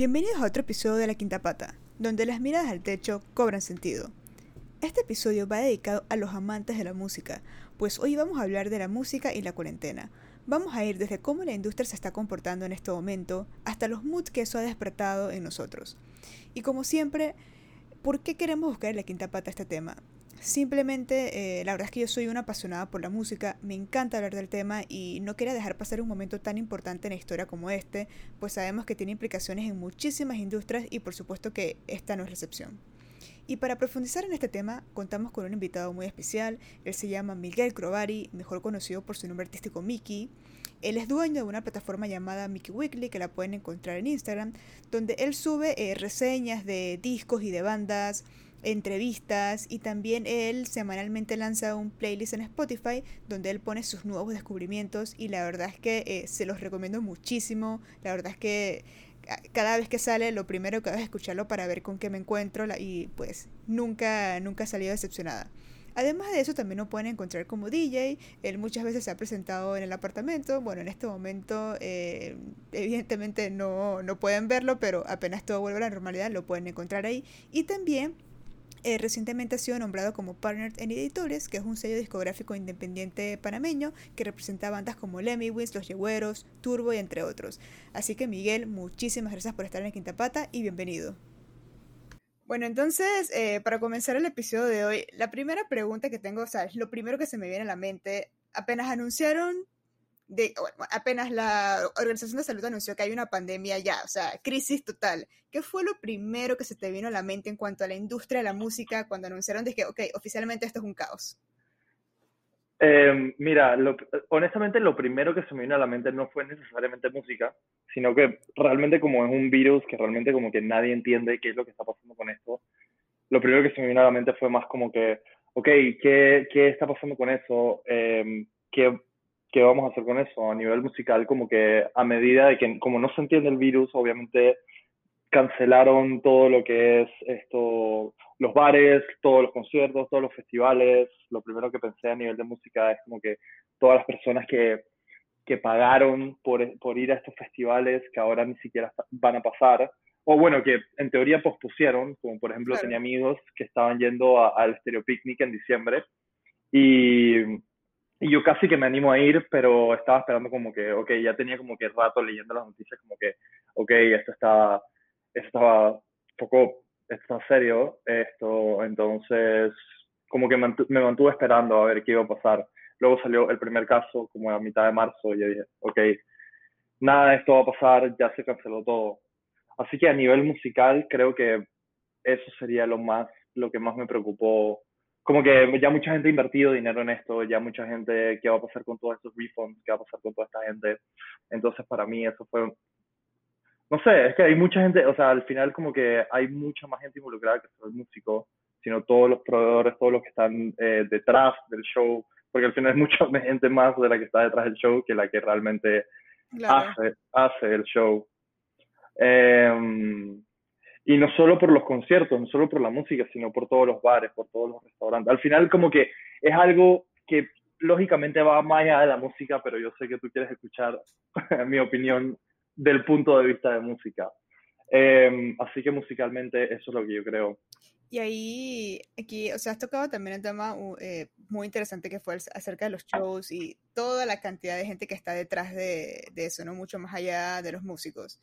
Bienvenidos a otro episodio de La Quinta Pata, donde las miradas al techo cobran sentido. Este episodio va dedicado a los amantes de la música, pues hoy vamos a hablar de la música y la cuarentena. Vamos a ir desde cómo la industria se está comportando en este momento hasta los moods que eso ha despertado en nosotros. Y como siempre, ¿por qué queremos buscar la quinta pata este tema? Simplemente, eh, la verdad es que yo soy una apasionada por la música, me encanta hablar del tema y no quería dejar pasar un momento tan importante en la historia como este, pues sabemos que tiene implicaciones en muchísimas industrias y por supuesto que esta no es la excepción. Y para profundizar en este tema, contamos con un invitado muy especial. Él se llama Miguel Crovari, mejor conocido por su nombre artístico Mickey. Él es dueño de una plataforma llamada Mickey Weekly, que la pueden encontrar en Instagram, donde él sube eh, reseñas de discos y de bandas, entrevistas y también él semanalmente lanza un playlist en Spotify donde él pone sus nuevos descubrimientos y la verdad es que eh, se los recomiendo muchísimo. La verdad es que cada vez que sale lo primero que hago es escucharlo para ver con qué me encuentro y pues nunca, nunca he salido decepcionada. Además de eso, también lo pueden encontrar como DJ. Él muchas veces se ha presentado en el apartamento. Bueno, en este momento, eh, evidentemente no, no pueden verlo, pero apenas todo vuelve a la normalidad, lo pueden encontrar ahí. Y también eh, recientemente ha sido nombrado como partner en Editores, que es un sello discográfico independiente panameño que representa bandas como Lemmy Wins, Los Yegüeros, Turbo y entre otros. Así que Miguel, muchísimas gracias por estar en Quinta Pata y bienvenido. Bueno, entonces, eh, para comenzar el episodio de hoy, la primera pregunta que tengo, o sea, es lo primero que se me viene a la mente, apenas anunciaron de, apenas la Organización de Salud anunció que hay una pandemia ya, o sea, crisis total. ¿Qué fue lo primero que se te vino a la mente en cuanto a la industria de la música cuando anunciaron de que, ok, oficialmente esto es un caos? Em, mira, honestamente lo primero que se me vino a la mente no fue necesariamente música, sino que realmente como es un virus que realmente como que nadie entiende qué es lo que está pasando con esto, lo primero que se me vino a la mente fue más como que, ok, ¿qué, qué está pasando con eso? Eh, ¿qué, qué vamos a hacer con eso a nivel musical, como que a medida de que, como no se entiende el virus, obviamente cancelaron todo lo que es esto, los bares, todos los conciertos, todos los festivales. Lo primero que pensé a nivel de música es como que todas las personas que, que pagaron por, por ir a estos festivales que ahora ni siquiera van a pasar, o bueno, que en teoría pospusieron, como por ejemplo tenía amigos que estaban yendo al Stereo Picnic en diciembre y y yo casi que me animo a ir, pero estaba esperando como que, ok, ya tenía como que rato leyendo las noticias, como que, ok, esto está, esto estaba poco, esto está serio, esto, entonces, como que me mantuve esperando a ver qué iba a pasar. Luego salió el primer caso, como a mitad de marzo, y yo dije, ok, nada de esto va a pasar, ya se canceló todo. Así que a nivel musical, creo que eso sería lo más, lo que más me preocupó como que ya mucha gente ha invertido dinero en esto, ya mucha gente, ¿qué va a pasar con todos estos refunds? ¿Qué va a pasar con toda esta gente? Entonces, para mí eso fue, no sé, es que hay mucha gente, o sea, al final como que hay mucha más gente involucrada que solo el músico, sino todos los proveedores, todos los que están eh, detrás del show, porque al final hay mucha gente más de la que está detrás del show que la que realmente hace, hace el show. Eh, y no solo por los conciertos, no solo por la música, sino por todos los bares, por todos los restaurantes. Al final como que es algo que lógicamente va más allá de la música, pero yo sé que tú quieres escuchar mi opinión del punto de vista de música. Em, así que musicalmente eso es lo que yo creo. Y ahí, aquí, o sea, has tocado también un tema eh, muy interesante que fue acerca de los shows y toda la cantidad de gente que está detrás de, de eso, ¿no? Mucho más allá de los músicos.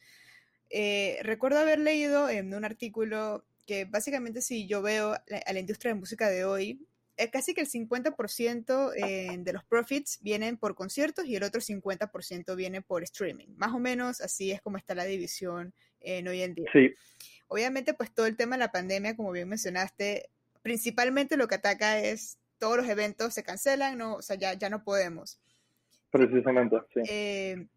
Eh, recuerdo haber leído en un artículo que básicamente si yo veo a la industria de música de hoy, eh, casi que el 50% eh, de los profits vienen por conciertos y el otro 50% viene por streaming. Más o menos así es como está la división en hoy en día. Sí. Obviamente, pues todo el tema de la pandemia, como bien mencionaste, principalmente lo que ataca es todos los eventos se cancelan, no, o sea, ya, ya no podemos. Precisamente, sí.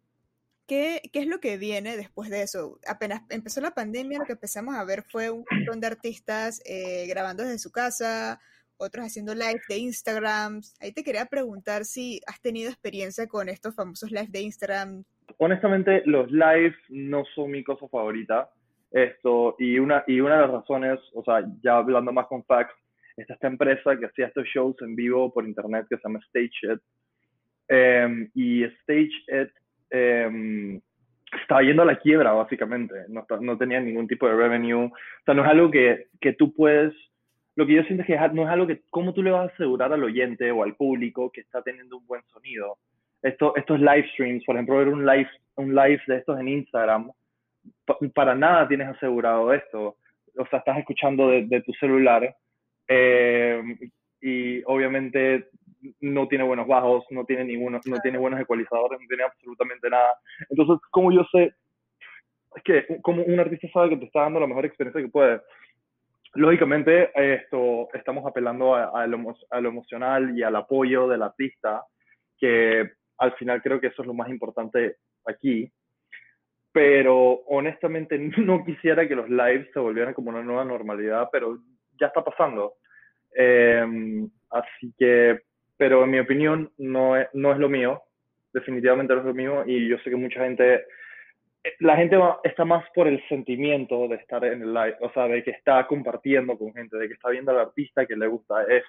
¿Qué, ¿Qué, es lo que viene después de eso? Apenas empezó la pandemia, lo que empezamos a ver fue un montón de artistas eh, grabando desde su casa, otros haciendo live de Instagram. Ahí te quería preguntar si has tenido experiencia con estos famosos live de Instagram. Honestamente, los lives no son mi cosa favorita. Esto, y una, y una de las razones, o sea, ya hablando más con facts, está esta empresa que hacía estos shows en vivo por internet que se llama StageIt. Eh, y StageIt Em, estaba yendo a la quiebra, básicamente. No, tenía ningún tipo de revenue. O sea, no es algo que, que tú puedes lo que yo siento es que no es algo que, ¿cómo tú le vas a asegurar al oyente o al público que está teniendo un buen sonido? Esto, estos live streams, por ejemplo, ver un live, un live de estos en Instagram, para nada tienes asegurado esto. O sea, estás escuchando de, tu celular eh, y obviamente no tiene buenos bajos, no tiene ninguno, no tiene buenos ecualizadores, no tiene absolutamente nada. Entonces, ¿cómo yo sé? Es que como un artista sabe que te está dando la mejor experiencia que puede lógicamente, esto, estamos apelando a, lo, emocional y al apoyo del artista, que al final creo que eso es lo más importante aquí. Pero honestamente no quisiera que los lives se volvieran como una nueva normalidad, pero ya está pasando. Em, así que, pero en mi opinión no no es lo mío, definitivamente no es lo mío y yo sé que mucha gente la gente está más por el sentimiento de estar en el live, o sea, de que está compartiendo con gente, de que está viendo al artista que le gusta, es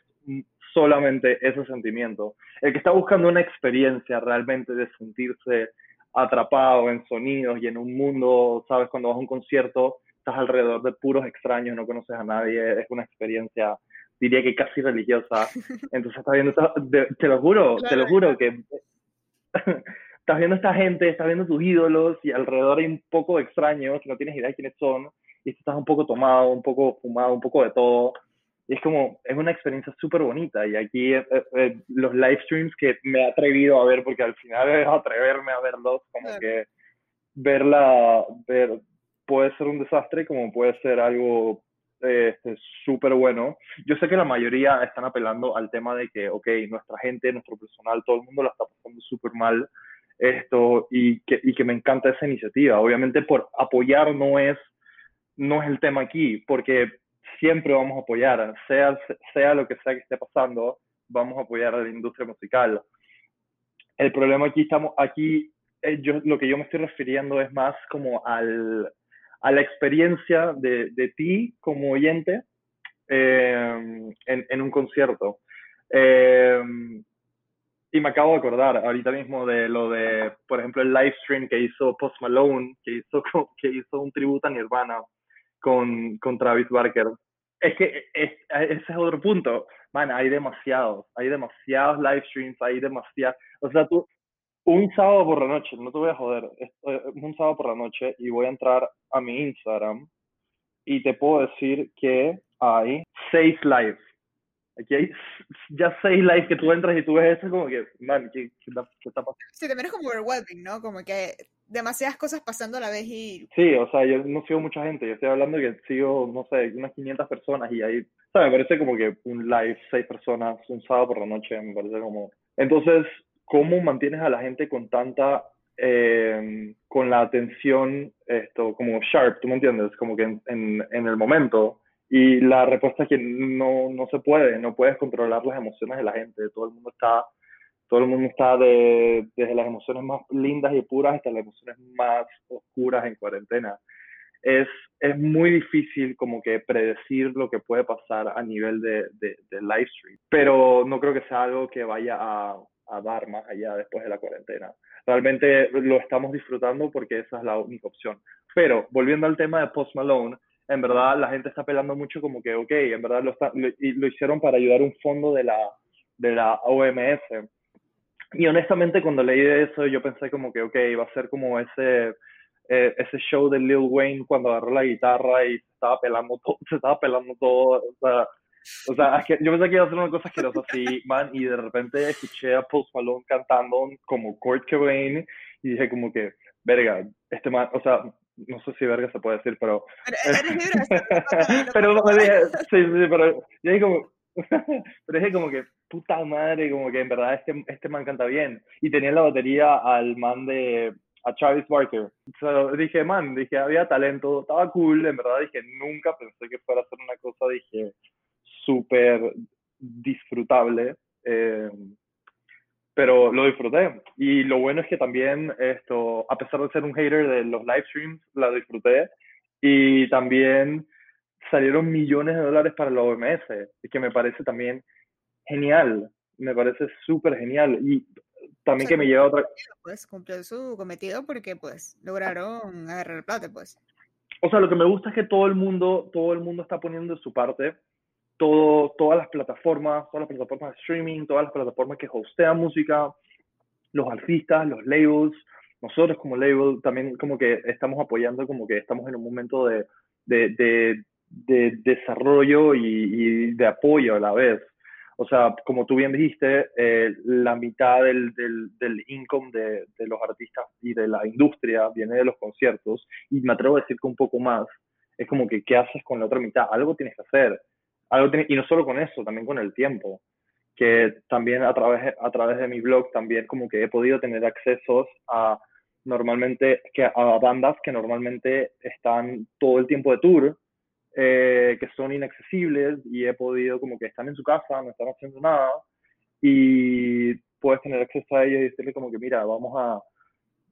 solamente ese sentimiento. El que está buscando una experiencia realmente de sentirse atrapado en sonidos y en un mundo, sabes, cuando vas a un concierto, estás alrededor de puros extraños, no conoces a nadie, es una experiencia, diría que casi religiosa. Entonces estás viendo, te, lo juro, te lo juro que estás viendo esta gente, estás viendo tus ídolos y alrededor hay un poco extraños que no tienes idea de quiénes son y estás un poco tomado, un poco fumado, un poco de todo. Y es como, es una experiencia súper bonita. Y aquí eh, eh, los live streams que me he atrevido a ver, porque al final es atreverme a verlos, como que verla, ver, puede ser un desastre como puede ser algo este, súper bueno. Yo sé que la mayoría están apelando al tema de que, ok, nuestra gente, nuestro personal, todo el mundo la está pasando súper mal esto y que, y que me encanta esa iniciativa. Obviamente por apoyar no es, no es el tema aquí, porque siempre vamos a apoyar, sea, sea lo que sea que esté pasando, vamos a apoyar a la industria musical. El problema aquí estamos, aquí eh, yo, lo que yo me estoy refiriendo es más como al, a la experiencia de, de ti como oyente eh, en, en, un concierto. Eh, y me acabo de acordar ahorita mismo de lo de, por ejemplo, el live stream que hizo Post Malone, que hizo, que hizo un tributo a Nirvana con, con Travis Barker. Es que ese es otro punto. Man, hay demasiados, hay demasiados live streams, hay demasiados. O sea, tú, un sábado por la noche, no te voy a joder, un sábado por la noche y voy a entrar a mi Instagram y te puedo decir que hay seis lives Aquí hay ya seis likes que tú entras y tú ves eso como que, man, ¿qué, está, pasando? Sí, también es como overwhelming, ¿no? Como que demasiadas cosas pasando a la vez y... Sí, o sea, yo no sigo mucha gente, yo estoy hablando que sigo, no sé, unas 500 personas y ahí, o sea, me parece como que un live, seis personas, un sábado por la noche, me parece como... Entonces, ¿cómo mantienes a la gente con tanta, eh, con la atención, esto, como sharp, tú me entiendes, como que en, en, en el momento, y la respuesta es que no, no se puede, no puedes controlar las emociones de la gente. Todo el mundo está, todo el mundo está de, desde las emociones más lindas y puras hasta las emociones más oscuras en cuarentena. Es, es muy difícil como que predecir lo que puede pasar a nivel de, de, de live stream, pero no creo que sea algo que vaya a, a dar más allá después de la cuarentena. Realmente lo estamos disfrutando porque esa es la única opción. Pero volviendo al tema de Post Malone, en verdad la gente está apelando mucho como que, ok, en verdad lo, está, lo, lo, hicieron para ayudar un fondo de la, de la OMS. Y honestamente cuando leí de eso yo pensé como que, ok, va a ser como ese, eh, ese show de Lil Wayne cuando agarró la guitarra y se estaba pelando todo, se estaba pelando todo, o sea, o sea, yo pensé que iba a ser una cosa asquerosa así, man, y de repente escuché a Post Malone cantando como Kurt Cobain y dije como que, verga, este man, o sea, no sé si verga se puede decir, pero... pero dije, sí, sí, pero yo dije como, pero dije como que, puta madre, como que en verdad este, este man canta bien. Y tenía la batería al man de, a Travis Barker. So, dije, man, dije, había talento, estaba cool, en verdad dije, nunca pensé que fuera a ser una cosa, dije, súper disfrutable. Eh, pero lo disfruté. Y lo bueno es que también esto, a pesar de ser un hater de los live streams, la disfruté. Y también salieron millones de dólares para la OMS, que me parece también genial. Me parece súper genial. Y también que me lleva a otra... Pues cumplió su cometido porque pues lograron agarrar el plata, pues. O sea, lo que me gusta es que todo el mundo, todo el mundo está poniendo de su parte, todo, todas las plataformas, todas las plataformas de streaming, todas las plataformas que hostean música, los artistas, los labels, nosotros como label también como que estamos apoyando, como que estamos en un momento de, de, de, de desarrollo y, y, de apoyo a la vez. O sea, como tú bien dijiste, eh, la mitad del, del, del income de, de, los artistas y de la industria viene de los conciertos y me atrevo a decir que un poco más. Es como que, ¿qué haces con la otra mitad? Algo tienes que hacer. Algo y no solo con eso, también con el tiempo. Que también a través, a través de mi blog también como que he podido tener accesos a normalmente, que a bandas que normalmente están todo el tiempo de tour eh, que son inaccesibles y he podido como que están en su casa, no están haciendo nada y puedes tener acceso a ellos y decirle como que mira, vamos a,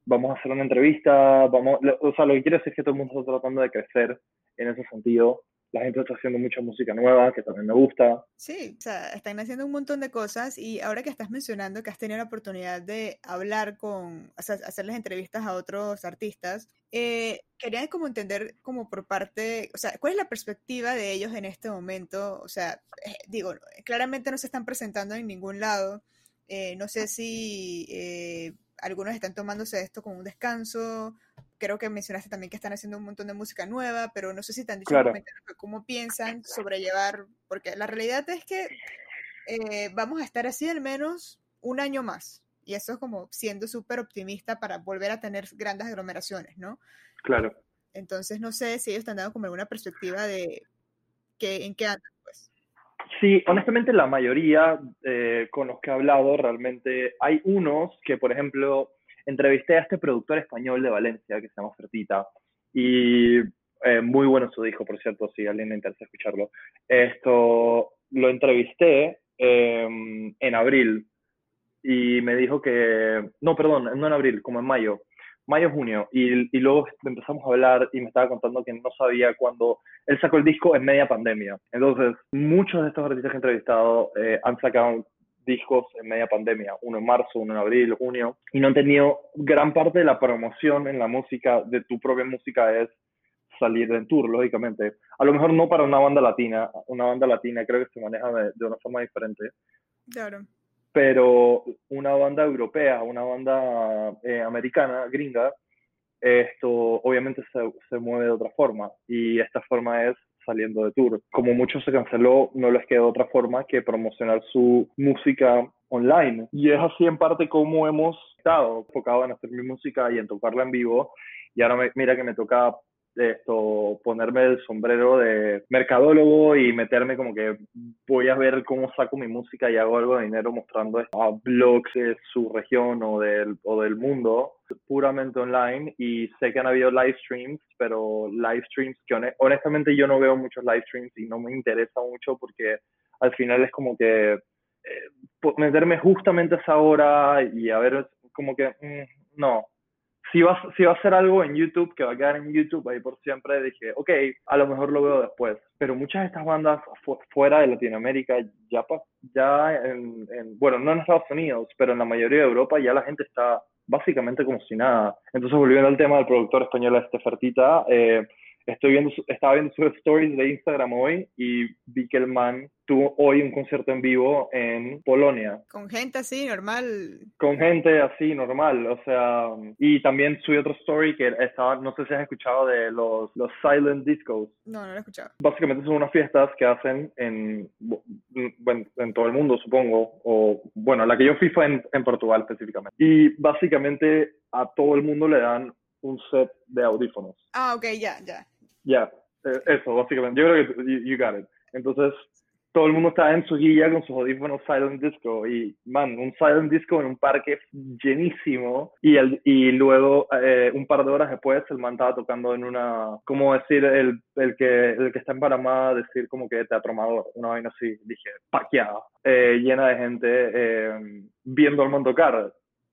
vamos a hacer una entrevista, vamos, o sea, lo que quiero decir es que todo el mundo está tratando de crecer en ese sentido la gente está haciendo mucha música nueva, que también me gusta. Sí, o sea, están haciendo un montón de cosas y ahora que estás mencionando que has tenido la oportunidad de hablar con, o sea, hacerles entrevistas a otros artistas, eh, quería como entender como por parte, o sea, ¿cuál es la perspectiva de ellos en este momento? O sea, eh, digo, claramente no se están presentando en ningún lado. Eh, no sé si eh, algunos están tomándose esto como un descanso, creo que mencionaste también que están haciendo un montón de música nueva, pero no sé si te han dicho claro. cómo piensan sobrellevar, porque la realidad es que eh, vamos a estar así al menos un año más. Y eso es como siendo súper optimista para volver a tener grandes aglomeraciones, ¿no? Claro. Entonces, no sé si ellos están dando como alguna perspectiva de que, en qué andan, pues. Sí, honestamente la mayoría eh, con los que he hablado realmente hay unos que, por ejemplo, entrevisté a este productor español de Valencia que se llama Fertita y eh, muy bueno su disco, por cierto, si a alguien le interesa escucharlo. Esto lo entrevisté eh, en abril y me dijo que, no, perdón, no en abril, como en mayo, mayo, junio, y, y, luego empezamos a hablar y me estaba contando que no sabía cuándo él sacó el disco en media pandemia. Entonces, muchos de estos artistas que he entrevistado eh, han sacado discos en media pandemia, uno en marzo, uno en abril, junio, y no han tenido gran parte de la promoción en la música, de tu propia música, es salir en tour, lógicamente. A lo mejor no para una banda latina, una banda latina creo que se maneja de, de una forma diferente. Claro. Pero una banda europea, una banda eh, americana, gringa, esto obviamente se, se mueve de otra forma y esta forma es saliendo de tour. Como mucho se canceló, no les quedó otra forma que promocionar su música online. Y es así en parte como hemos estado enfocado en hacer mi música y en tocarla en vivo. Y ahora me, mira que me toca esto, ponerme el sombrero de mercadólogo y meterme como que voy a ver cómo saco mi música y hago algo de dinero mostrando a blogs de su región o del, o del mundo. Puramente online y sé que han habido live streams, pero live streams que honestamente yo no veo muchos live streams y no me interesa mucho porque al final es como que eh, meterme justamente a esa hora y a ver como que mm, no, si va, si va a ser algo en YouTube, que va a quedar en YouTube ahí por siempre, dije, ok, a lo mejor lo veo después. Pero muchas de estas bandas fu fuera de Latinoamérica, ya, ya en, en, bueno, no en Estados Unidos, pero en la mayoría de Europa ya la gente está básicamente como si nada. Entonces, volviendo al tema del productor español, este Fertita, eh, estoy viendo, estaba viendo sus stories de Instagram hoy y vi que el man tuvo hoy un concierto en vivo en Polonia. Con gente así, normal. Con gente así, normal, o sea, y también subí otro story que estaba, no sé si has escuchado de los, los Silent Discos. No, no lo he escuchado. Básicamente son unas fiestas que hacen en, bueno, en todo el mundo, supongo, o bueno, la que yo fui fue en, en Portugal específicamente. Y básicamente a todo el mundo le dan un set de audífonos. Ah, ok, ya, ya. Ya, yeah, eso, básicamente. Yo creo que you, you, got it. Entonces, todo el mundo está en su guía con sus audífonos Silent Disco. Y, man, un Silent Disco en un parque llenísimo. Y, el, y luego, eh, un par de horas después, el man estaba tocando en una, ¿cómo decir? El, el, que, el que está en Panamá, decir como que teatro amador, una vaina así. Dije, paqueada, eh, llena de gente eh, viendo al man tocar.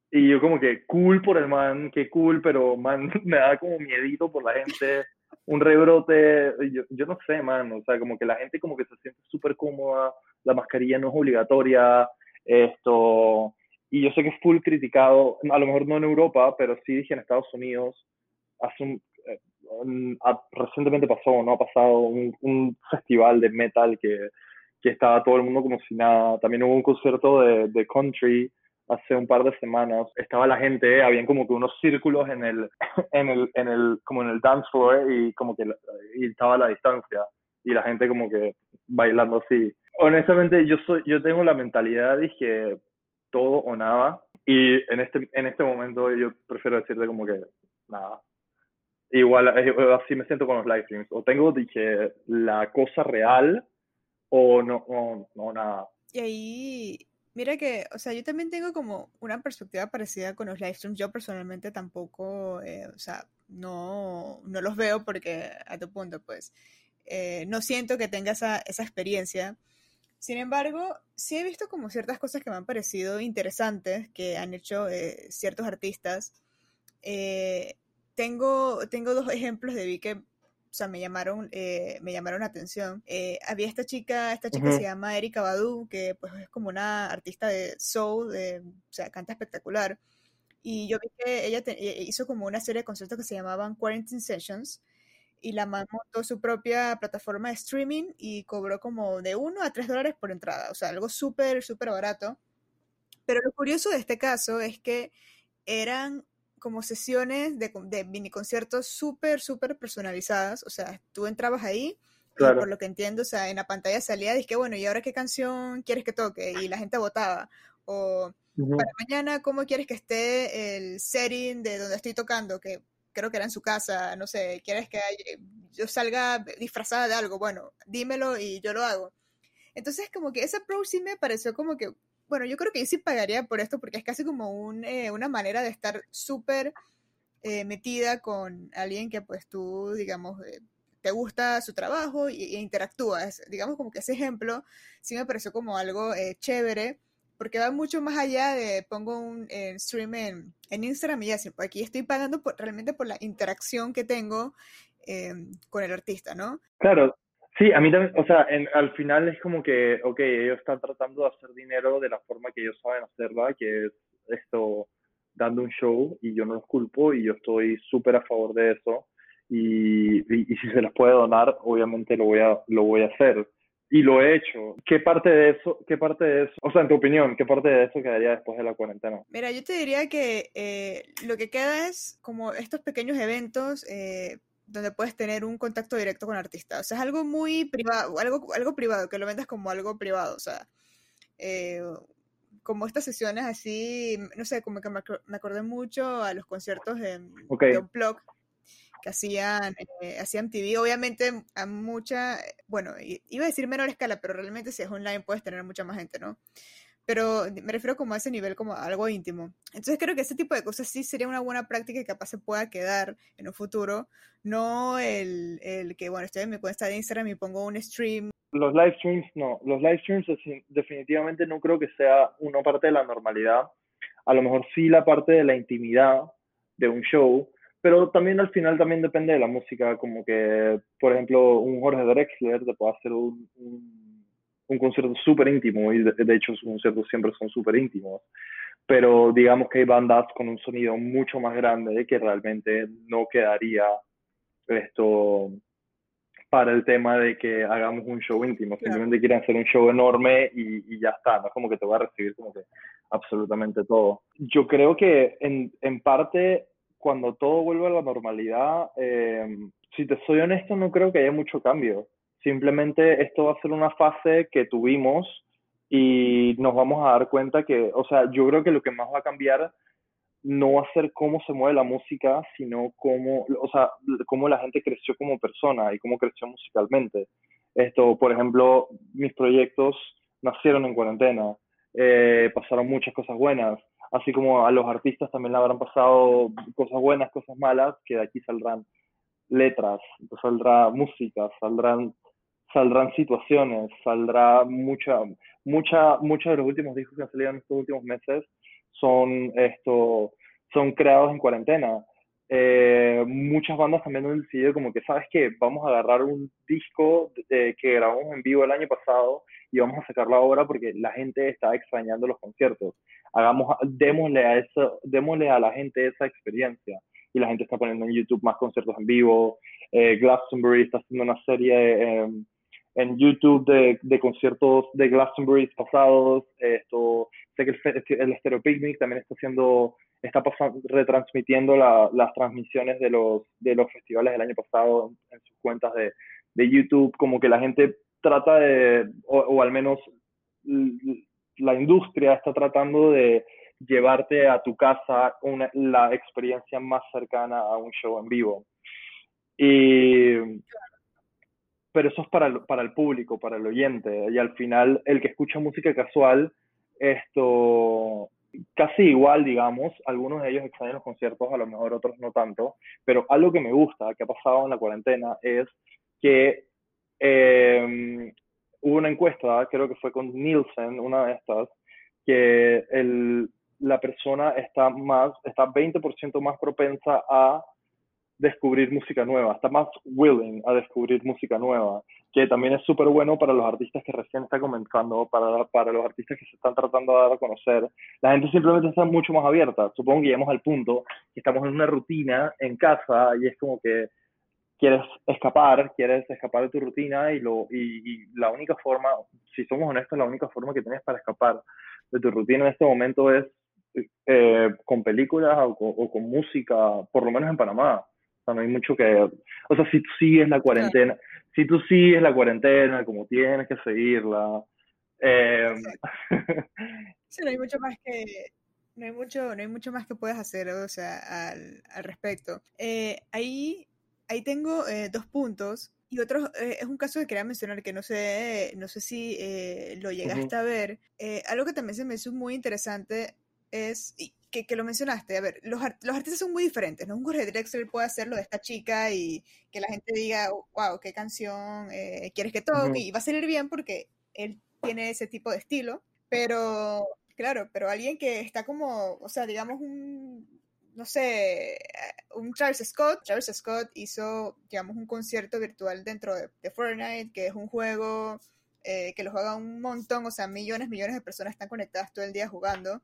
Y yo como que cool por el man, qué cool, pero man, me da como miedito por la gente un rebrote, yo, yo, no sé, man, o sea, como que la gente como que se siente súper cómoda, la mascarilla no es obligatoria, esto, y yo sé que es full criticado, a lo mejor no en Europa, pero sí dije en Estados Unidos, hace un, eh, recientemente pasó, ¿no? Ha pasado un, un, festival de metal que, que estaba todo el mundo como si nada. También hubo un concierto de, de country hace un par de semanas. Estaba la gente, habían como que unos círculos en el, en el, en el, como en el dance floor y como que y estaba a la distancia y la gente como que bailando así. Honestamente, yo soy, yo tengo la mentalidad que todo o nada y en este, en este momento yo prefiero decirte como que nada. Igual, así me siento con los live streams. O tengo, dije, la cosa real o no, no, no, nada. Y ahí, mira que, o sea, yo también tengo como una perspectiva parecida con los live streams. Yo personalmente tampoco, eh, o sea, no, no los veo porque a tu punto, pues, eh, no siento que tenga esa, esa experiencia. Sin embargo, sí he visto como ciertas cosas que me han parecido interesantes que han hecho eh, ciertos artistas. Eh, tengo, tengo dos ejemplos de vi que o sea, me llamaron, eh, me llamaron la atención. había esta chica, esta chica se llama Erika Badu, que pues es como una artista de soul, de, o sea, canta espectacular. Y yo vi que ella hizo como una serie de conciertos que se llamaban Quarantine Sessions, y la man montó su propia plataforma de streaming y cobró como de 1 a 3 dólares por entrada, o sea, algo súper, súper barato. Pero lo curioso de este caso es que eran como sesiones de, de mini conciertos súper, súper personalizadas, o sea, tú entrabas ahí y por lo que entiendo, o sea, en la pantalla salía, dije, bueno, ¿y ahora qué canción quieres que toque? Y la gente votaba. O para mañana, ¿cómo quieres que esté el setting de donde estoy tocando? Que creo que era en su casa, no sé, quieres que yo salga disfrazada de algo, bueno, dímelo y yo lo hago. Entonces, como que ese approach sí me pareció como que, bueno, yo creo que yo sí pagaría por esto porque es casi como un, eh, una manera de estar súper eh, metida con alguien que pues tú, digamos, eh, te gusta su trabajo y, e interactúas. Digamos como que ese ejemplo sí me pareció como algo chévere porque va mucho más allá de pongo un eh, stream en, Instagram y ya, aquí estoy pagando realmente por la interacción que tengo eh, con el artista, ¿no? Claro, sí, a mí también, o sea, al final es como que, ok, ellos están tratando de hacer dinero de la forma que ellos saben hacerla, que es esto, dando un show, y yo no los culpo, y yo estoy súper a favor de eso, y, y, y, si se les puede donar, obviamente lo voy a, lo voy a hacer y lo he hecho. ¿Qué parte de eso, qué parte de eso, o sea, en tu opinión, qué parte de eso quedaría después de la cuarentena? Mira, yo te diría que eh, lo que queda es como estos pequeños eventos eh, donde puedes tener un contacto directo con el artista. O sea, es algo muy privado, algo, algo privado, que lo vendas como algo privado. O sea, eh, como estas sesiones así, no sé, como que me, acordé mucho a los conciertos de, de un blog que hacían, eh, hacían TV. Obviamente a mucha, bueno, iba a decir menor escala, pero realmente si es online puedes tener mucha más gente, ¿no? Pero me refiero como a ese nivel, como algo íntimo. Entonces creo que ese tipo de cosas sí sería una buena práctica y capaz se pueda quedar en un futuro. No el, el que, bueno, estoy en mi cuenta de Instagram y pongo un stream. Los live streams, no. Los live streams definitivamente no creo que sea una parte de la normalidad. A lo mejor sí la parte de la intimidad de un show, pero también al final también depende de la música, como que, por ejemplo, un Jorge Drexler te puede hacer un, un, concierto súper íntimo, y de, hecho sus conciertos siempre son súper íntimos, pero digamos que hay bandas con un sonido mucho más grande que realmente no quedaría esto para el tema de que hagamos un show íntimo, simplemente quieren hacer un show enorme y, y, ya está, no es como que te va a recibir como que absolutamente todo. Yo creo que en, en parte cuando todo vuelva a la normalidad, eh, si te soy honesto, no creo que haya mucho cambio. Simplemente esto va a ser una fase que tuvimos y nos vamos a dar cuenta que, o sea, yo creo que lo que más va a cambiar no va a ser cómo se mueve la música, sino cómo, o sea, cómo la gente creció como persona y cómo creció musicalmente. Esto, por ejemplo, mis proyectos nacieron en cuarentena, eh, pasaron muchas cosas buenas, así como a los artistas también le habrán pasado cosas buenas, cosas malas, que de aquí saldrán letras, saldrá música, saldrán, saldrán situaciones, saldrá mucha, mucha, muchos de los últimos discos que han salido en estos últimos meses son esto, son creados en cuarentena. Eh, muchas bandas también han decidido como que, ¿sabes qué? Vamos a agarrar un disco que grabamos en vivo el año pasado y vamos a sacarlo ahora porque la gente está extrañando los conciertos. Hagamos, démosle a eso, démosle a la gente esa experiencia. Y la gente está poniendo en YouTube más conciertos en vivo. Eh, Glastonbury está haciendo una serie em, en YouTube de, de, conciertos de Glastonbury pasados. Esto, sé que el, el Stereo Picnic también está haciendo, está pasando, retransmitiendo las transmisiones de los, de los festivales del año pasado en, sus cuentas de, de, YouTube, como que la gente trata de, o, al menos la industria está tratando de llevarte a tu casa una, la experiencia más cercana a un show en vivo. Y pero eso es para el, para el público, para el oyente, y al final el que escucha música casual, esto casi igual, digamos, algunos de ellos extrañan los conciertos, a lo mejor otros no tanto, pero algo que me gusta, que ha pasado en la cuarentena, es que em, hubo una encuesta, creo que fue con Nielsen, una de estas, que el, la persona está más, está 20% más propensa a descubrir música nueva, está más willing a descubrir música nueva, que también es súper bueno para los artistas que recién están comenzando, para, para los artistas que se están tratando de dar a conocer. La gente simplemente está mucho más abierta. Supongo que llegamos al punto que estamos en una rutina en casa y es como que quieres escapar, quieres escapar de tu rutina y, lo, y, la única forma, si somos honestos, la única forma que tienes para escapar de tu rutina en este momento es eh, con películas o, o con música, por lo menos en Panamá no hay mucho que... O sea, si tú sigues la cuarentena, si tú sigues la cuarentena como tienes que seguirla... Eh... sí, no hay mucho más que... No hay mucho, no hay mucho más que puedas hacer, o sea, al, al respecto. Eh, ahí, ahí tengo eh, dos puntos y otro eh, es un caso que quería mencionar que no sé, no sé si lo llegaste a ver. algo que también se me hizo muy interesante es, que, que, lo mencionaste, a ver, los, los, artistas son muy diferentes, ¿no? Un Jorge Drexler puede hacerlo de esta chica y que la gente diga, wow, qué canción eh, quieres que toque, y va a salir bien porque él tiene ese tipo de estilo, pero, claro, pero alguien que está como, o sea, digamos un, no sé, un Travis Scott, Travis Scott hizo, digamos, un concierto virtual dentro de, de Fortnite, que es un juego eh, que lo juega un montón, o sea, millones, millones de personas están conectadas todo el día jugando.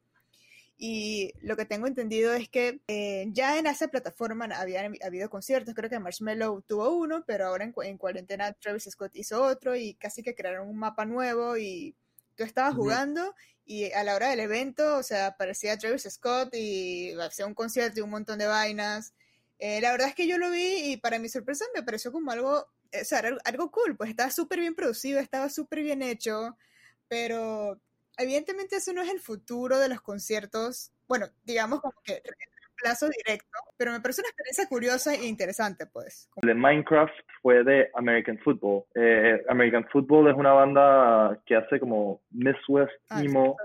Y lo que tengo entendido es que eh, ya en esa plataforma había habido conciertos, creo que Marshmello tuvo uno, pero ahora en, cuarentena Travis Scott hizo otro y casi que crearon un mapa nuevo y tú estabas jugando y a la hora del evento, o sea, aparecía Travis Scott y hacía un concierto y un montón de vainas. Eh, la verdad es que yo lo vi y para mi sorpresa me pareció como algo, eh, o sea, algo cool, pues estaba súper bien producido, estaba súper bien hecho, pero evidentemente eso no es el futuro de los conciertos, bueno, digamos como que plazo directo, pero me parece una experiencia curiosa e interesante, pues. De Minecraft fue de American Football. Eh, American Football es una banda que hace como Miss West ah, Emo.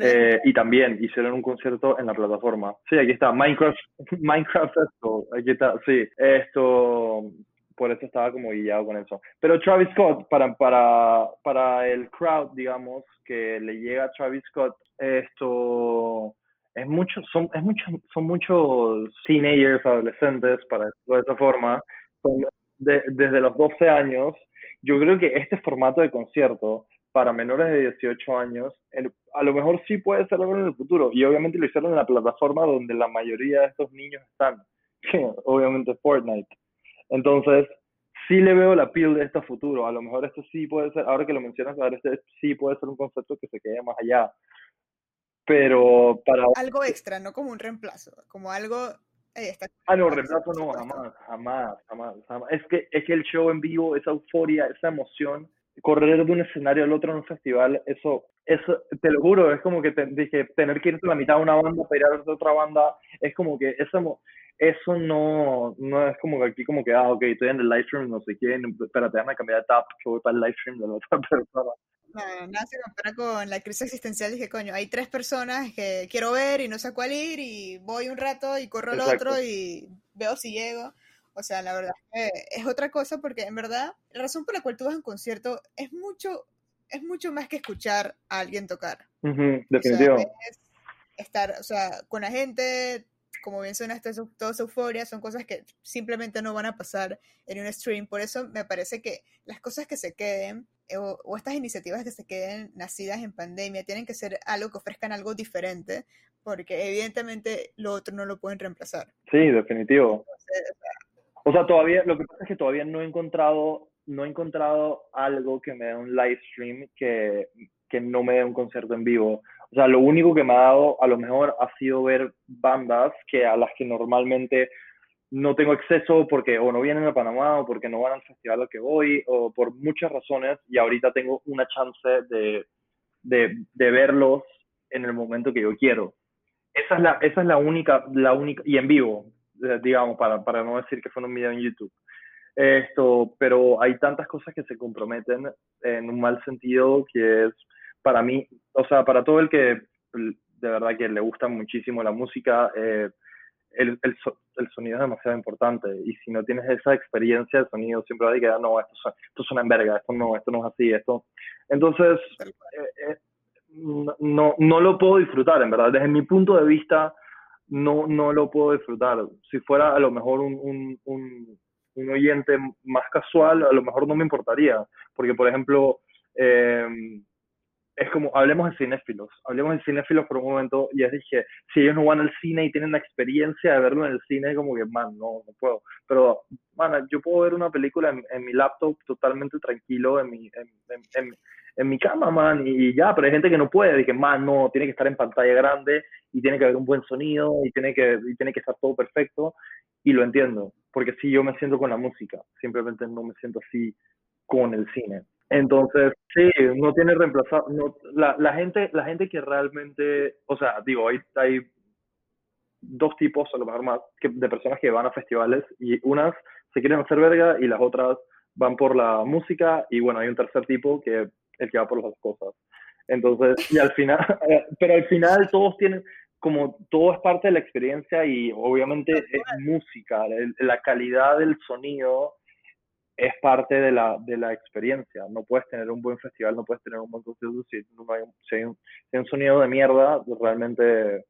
Eh, y también hicieron un concierto en la plataforma. Sí, aquí está, Minecraft, Minecraft esto, aquí está, sí, esto, por eso estaba como guiado con eso. Pero Travis Scott, para, para, para el crowd, digamos, que le llega a Travis Scott, esto es mucho, son, es mucho, son muchos teenagers, adolescentes, para decirlo de esa forma, desde los 12 años. Yo creo que este formato de concierto para menores de 18 años, a lo mejor sí puede ser algo en el futuro. Y obviamente lo hicieron en la plataforma donde la mayoría de estos niños están, que obviamente Fortnite. Entonces, sí le veo la piel de este futuro. A lo mejor esto sí puede ser, ahora que lo mencionas, a ver, este sí puede ser un concepto que se quede más allá. Pero para... Algo extra, no como un reemplazo, como algo... ah, no, reemplazo no, jamás, jamás, jamás, jamás. Es que, es que el show en vivo, esa euforia, esa emoción, correr de un escenario al otro en un festival, eso, eso te lo juro, es como que te, dije, tener que irte a la mitad de una banda para ir a otra banda, es como que eso, eso no, no es como que aquí como que, ah, ok, estoy en el live stream, no sé quién, espérate, déjame cambiar de tap, que voy para el live stream de la otra persona. No, nada se compara con la crisis existencial. Dije, coño, hay tres personas que quiero ver y no sé cuál ir y voy un rato y corro al otro y veo si llego. O sea, la verdad es que es otra cosa porque en verdad la razón por la cual tú vas a un concierto es mucho, es mucho más que escuchar a alguien tocar. definitivo. estar, o sea, con la gente, como bien suena, toda esa euforia, son cosas que simplemente no van a pasar en un stream. Por eso me parece que las cosas que se queden o, o, estas iniciativas que se queden nacidas en pandemia tienen que ser algo que ofrezcan algo diferente, porque evidentemente lo otro no lo pueden reemplazar. Sí, definitivo. o, sea, todavía, lo que pasa es que todavía no he encontrado, no he encontrado algo que me dé un live stream que, que no me dé un concierto en vivo. O sea, lo único que me ha dado a lo mejor ha sido ver bandas que a las que normalmente no tengo acceso porque o no vienen a Panamá o porque no van al festival al que voy o por muchas razones y ahorita tengo una chance de, de, de verlos en el momento que yo quiero. Esa es la, esa es la única, la única, y en vivo, eh, digamos, para, para no decir que fue un video en YouTube. Esto, pero hay tantas cosas que se comprometen en un mal sentido que es para mí, o sea, para todo el que de verdad que le gusta muchísimo la música, eh, el, el, el, sonido es demasiado importante y si no tienes esa experiencia de sonido siempre vas a quedar, no, esto, suena, esto suena en verga, esto no, esto no es así, esto. Entonces, eh, eh, no, no lo puedo disfrutar, en verdad. Desde mi punto de vista, no, no lo puedo disfrutar. Si fuera a lo mejor un, un, un, un oyente más casual, a lo mejor no me importaría, porque por ejemplo, eh, es como, hablemos de cinéfilos, hablemos de cinéfilos por un momento, y es dije, si ellos no van al cine y tienen la experiencia de verlo en el cine, como que, man, no, no puedo. Pero, man, yo puedo ver una película en, mi laptop totalmente tranquilo, en mi, en, en, en, mi cama, man, y ya, pero hay gente que no puede, dije, man, no, tiene que estar en pantalla grande, y tiene que haber un buen sonido, y tiene que, y tiene que estar todo perfecto, y lo entiendo, porque si yo me siento con la música, simplemente no me siento así con el cine. Entonces, sí, no tiene reemplazado. No, la, la, gente, la gente que realmente, o sea, digo, hay, hay dos tipos, a lo mejor más, que, de personas que van a festivales y unas se quieren hacer verga y las otras van por la música y bueno, hay un tercer tipo que es el que va por las cosas. Entonces, y al final, pero al final todos tienen, como todo es parte de la experiencia y obviamente es música, la calidad del sonido es parte de la, de la experiencia. No puedes tener un buen festival, no puedes tener un buen concierto si, no hay, si, hay, un, si hay, un, sonido de mierda, realmente,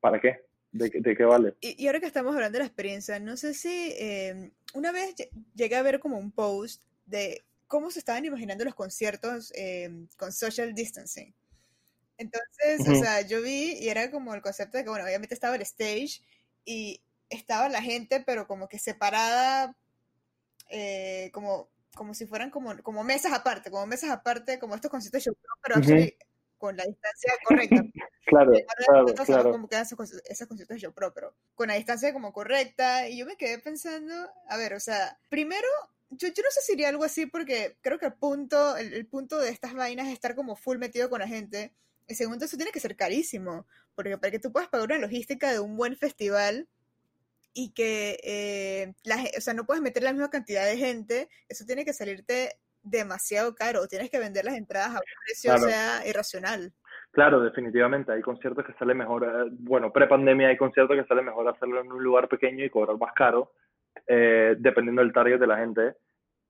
¿para qué? ¿De, de qué vale? Y, y, ahora que estamos hablando de la experiencia, no sé si eh, una vez llegué a ver como un post de cómo se estaban imaginando los conciertos eh, con social distancing. Entonces, uh -huh. o sea, yo vi y era como el concepto de que, bueno, obviamente estaba el stage y estaba la gente, pero como que separada eh, como, como si fueran como, como mesas aparte, como mesas aparte, como estos conciertos de show, pero uh -huh. con la distancia correcta. claro, claro, claro. Como quedan esos, esos conciertos de show pero con la distancia como correcta. Y yo me quedé pensando, a ver, o sea, primero, yo, yo no sé si iría algo así porque creo que el punto, el, el punto de estas vainas es estar como full metido con la gente. Y segundo, eso tiene que ser carísimo, porque para que tú puedas pagar una logística de un buen festival, y que eh, la, o sea, no puedes meter la misma cantidad de gente, eso tiene que salirte demasiado caro, o tienes que vender las entradas a un precio claro. sea irracional. Claro, definitivamente, hay conciertos que sale mejor, eh, bueno, pre-pandemia hay conciertos que sale mejor hacerlo en un lugar pequeño y cobrar más caro, eh, dependiendo del target de la gente,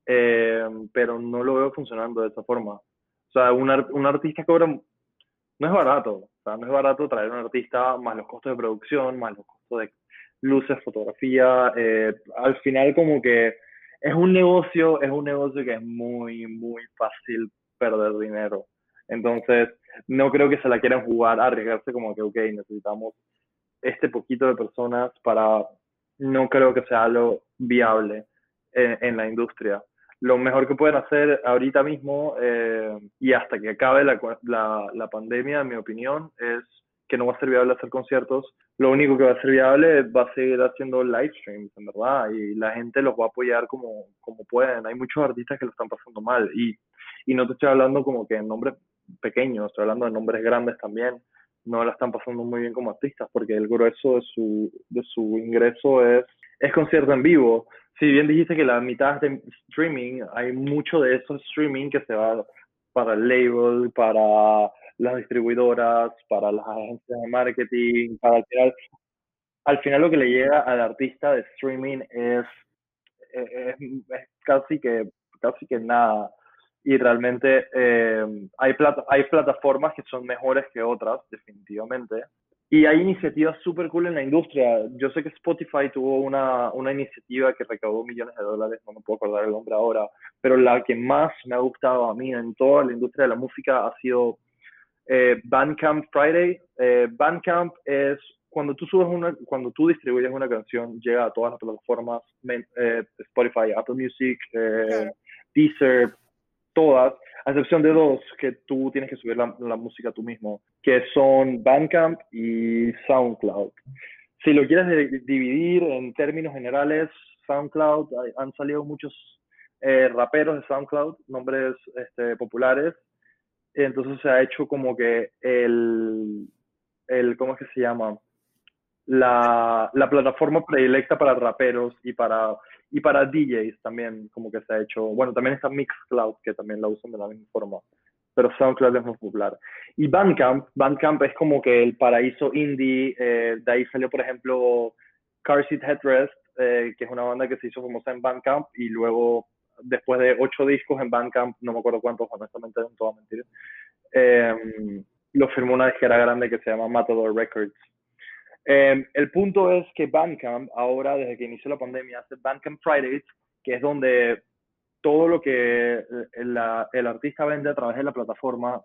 eh, pero no lo veo funcionando de esa forma. O sea, un, un artista cobra, no es barato, o sea, no es barato traer un artista más los costos de producción, más los costos de luces, fotografía, eh, al final como que es un negocio, es un negocio que es muy, muy fácil perder dinero. Entonces, no creo que se la quieran jugar, arriesgarse como que, ok, necesitamos este poquito de personas para, no creo que sea algo viable en, en la industria. Lo mejor que pueden hacer ahorita mismo eh, y hasta que acabe la, la, la pandemia, en mi opinión, es que no va a ser viable hacer conciertos, lo único que va a ser viable va a seguir haciendo live streams, en verdad, y la gente los va a apoyar como, como pueden. Hay muchos artistas que lo están pasando mal, y, y no te estoy hablando como que en nombres pequeños, estoy hablando de nombres grandes también, no la están pasando muy bien como artistas, porque el grueso de su, de su ingreso es, es concierto en vivo. Si bien dijiste que la mitad es de streaming, hay mucho de eso streaming que se va para el label, para las distribuidoras, para las agencias de marketing, para al final, al final lo que le llega al artista de streaming es, es, es casi que casi que nada y realmente eh, hay, plata hay plataformas que son mejores que otras definitivamente y hay iniciativas súper cool en la industria. Yo sé que Spotify tuvo una, una iniciativa que recaudó millones de dólares, no me puedo acordar el nombre ahora, pero la que más me ha gustado a mí en toda la industria de la música ha sido eh, Bandcamp Friday. Eh, Bandcamp es cuando tú subes una, cuando tú distribuyes una canción, llega a todas las plataformas, eh, Spotify, Apple Music, eh, Deezer, todas, a excepción de dos que tú tienes que subir la, música tú mismo, que son Bandcamp y SoundCloud. Si lo quieres dividir en términos generales, SoundCloud, han salido muchos eh, raperos de SoundCloud, nombres este, populares, entonces se ha hecho como que el, el ¿cómo es que se llama? La, la plataforma predilecta para raperos y para y para DJs también como que se ha hecho, bueno, también está Mixcloud que también la usan de la misma forma, pero SoundCloud es más popular. Y Bandcamp, Bandcamp es como que el paraíso indie, eh, de ahí salió por ejemplo Car Seat Headrest, eh, que es una banda que se hizo famosa en Bandcamp y luego después de ocho discos en Bandcamp, no me acuerdo cuántos, honestamente, no todo mentir, eh, lo firmó una disquera grande que se llama Matador Records. Em, el punto es que Bandcamp, ahora desde que inició la pandemia, hace Bandcamp Fridays, que es donde todo lo que el, el artista vende a través de la plataforma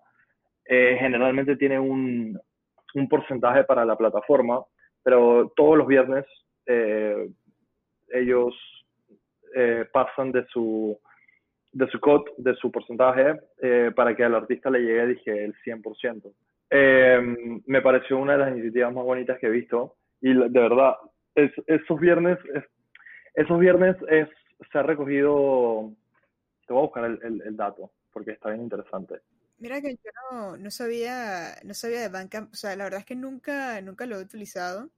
eh, generalmente tiene un, un, porcentaje para la plataforma, pero todos los viernes eh, ellos eh, pasan de su de su cut, de su porcentaje, para que al artista le llegue, dije, el 100%. Eh, me pareció una de las iniciativas más bonitas que he visto y de verdad, es, esos viernes, esos viernes es, se ha recogido, te voy a buscar el, el, dato porque está bien interesante. Mira que yo no, no, sabía, no sabía de Bandcamp, o sea, la verdad es que nunca, nunca lo he utilizado,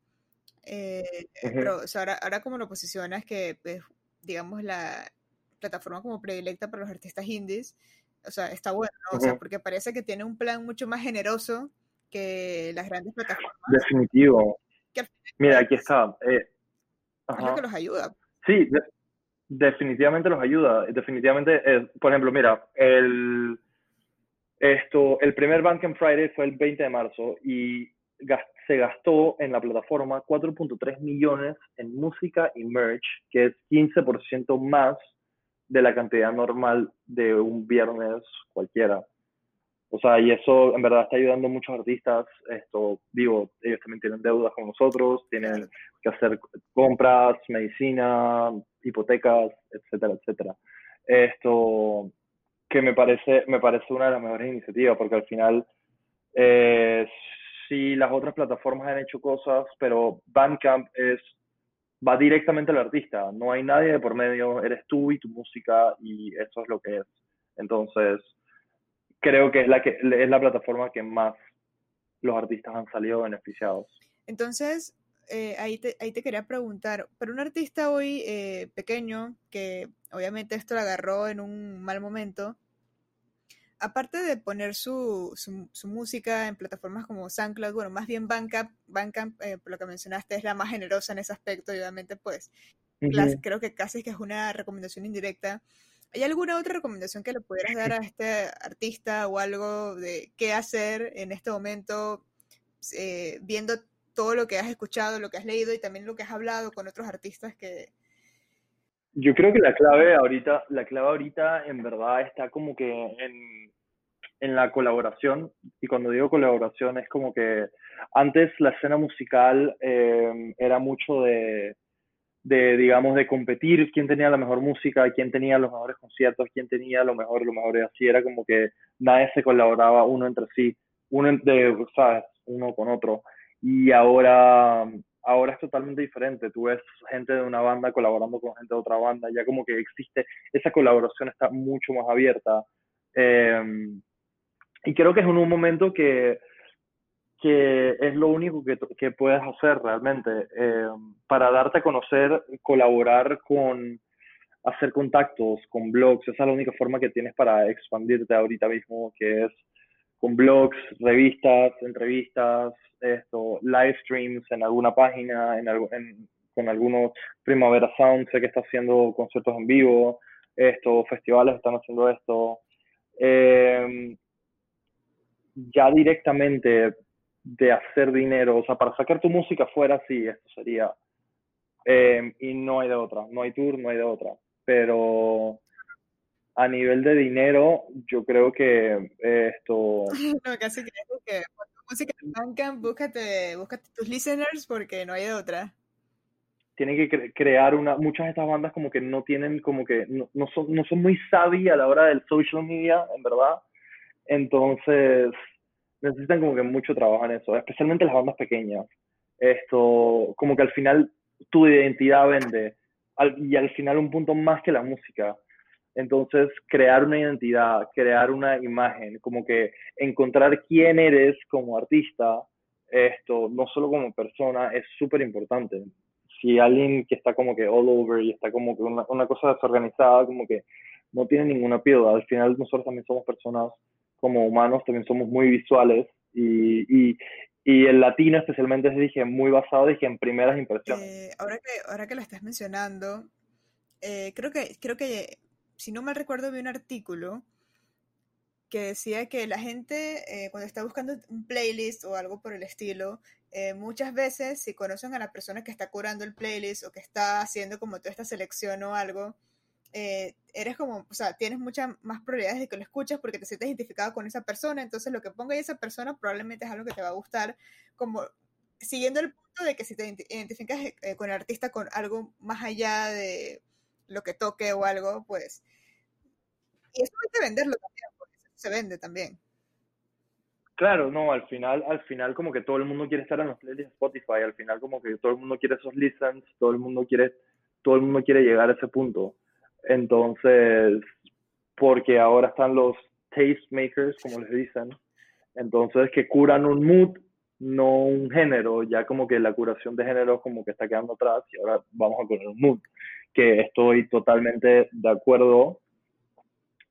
eh, pero o sea, ahora, ahora como lo posicionas que es, digamos, la plataforma como predilecta para los artistas indies, o sea, está bueno, ¿no? O sea, porque parece que tiene un plan mucho más generoso que las grandes plataformas. Definitivo. Mira, aquí está. Eh, es lo que los ayuda. Sí, definitivamente los ayuda. Definitivamente, eh, por ejemplo, mira, el, esto, el primer Bandcamp Friday fue el 20 de marzo y se gastó en la plataforma 4.3 millones en música y merch, que es 15% más de la cantidad normal de un viernes cualquiera. O sea, y eso en verdad está ayudando a muchos artistas. Esto, digo, ellos también tienen deudas con nosotros, tienen que hacer compras, medicina, hipotecas, etcétera, etcétera. Esto, que me parece, me parece una de las mejores iniciativas, porque al final, eh, sí, las otras plataformas han hecho cosas, pero Bandcamp es va directamente al artista, no hay nadie de por medio, eres tú y tu música y eso es lo que es. Entonces, creo que es la, que, es la plataforma que más los artistas han salido beneficiados. Entonces, eh, ahí, te, ahí te quería preguntar, para un artista hoy eh, pequeño, que obviamente esto lo agarró en un mal momento, aparte de poner su, su, música en plataformas como SoundCloud, bueno, más bien Bandcamp, Bandcamp eh, por lo que mencionaste, es la más generosa en ese aspecto y obviamente pues creo que casi que es una recomendación indirecta. ¿Hay alguna otra recomendación que le pudieras dar a este artista o algo de qué hacer en este momento, eh, viendo todo lo que has escuchado, lo que has leído y también lo que has hablado con otros artistas que... Yo creo que la clave ahorita, la clave ahorita en verdad está como que en, en la colaboración, y cuando digo colaboración es como que antes la escena musical eh, era mucho de, de, digamos, de competir quién tenía la mejor música, quién tenía los mejores conciertos, quién tenía lo mejor, lo mejor, y así era como que nadie se colaboraba uno entre sí, uno entre, ¿sabes? Uno con otro. Y ahora, ahora es totalmente diferente. Tú ves gente de una banda colaborando con gente de otra banda, ya como que existe, esa colaboración está mucho más abierta. Eh, y creo que es en un momento que, que es lo único que, que puedes hacer realmente eh, para darte a conocer, colaborar con, hacer contactos con blogs. Esa es la única forma que tienes para expandirte ahorita mismo, que es con blogs, revistas, entrevistas, esto, live streams en alguna página, en, en, con algunos Primavera Sound, sé que está haciendo conciertos en vivo, esto, festivales están haciendo esto. Eh, ya directamente de hacer dinero, o sea, para sacar tu música fuera, sí, esto sería. Eh, y no hay de otra, no hay tour, no hay de otra. Pero a nivel de dinero, yo creo que esto... No, casi creo que cuando música Bandcamp, búscate, búscate tus listeners porque no hay de otra. Tienen que crear una... Muchas de estas bandas como que no tienen, como que no, no son, no son muy savvy a la hora del social media, en verdad. Entonces, necesitan como que mucho trabajo en eso, especialmente las bandas pequeñas. Esto, como que al final tu identidad vende y al final un punto más que la música. Entonces, crear una identidad, crear una imagen, como que encontrar quién eres como artista, esto, no solo como persona, es súper importante. Si alguien que está como que all over y está como que una, una cosa desorganizada, como que no tiene ninguna piedra. Al final nosotros también somos personas como humanos, también somos muy visuales y, y, y el latino especialmente es, dije, muy basado, dije, en primeras impresiones. Eh, ahora, que, ahora que lo estás mencionando, eh, creo, que, creo que, si no mal recuerdo, vi un artículo que decía que la gente eh, cuando está buscando un playlist o algo por el estilo, muchas veces si conocen a la persona que está curando el playlist o que está haciendo como toda esta selección o algo, eh, eres como, o sea, tienes muchas más probabilidades de que lo escuches porque te sientes identificado con esa persona, entonces lo que ponga ahí esa persona probablemente es algo que te va a gustar, como siguiendo el punto de que si te identificas eh, con el artista con algo más allá de lo que toque o algo, pues... Y eso hay que venderlo también, porque se vende también. Claro, no, al final, al final como que todo el mundo quiere estar en los playlists de Spotify, al final como que todo el mundo quiere esos listens, todo el mundo quiere, todo el mundo quiere llegar a ese punto. Entonces, porque ahora están los tastemakers, como les dicen, entonces que curan un mood, no un género, ya como que la curación de género como que está quedando atrás y ahora vamos a curar un mood, que estoy totalmente de acuerdo.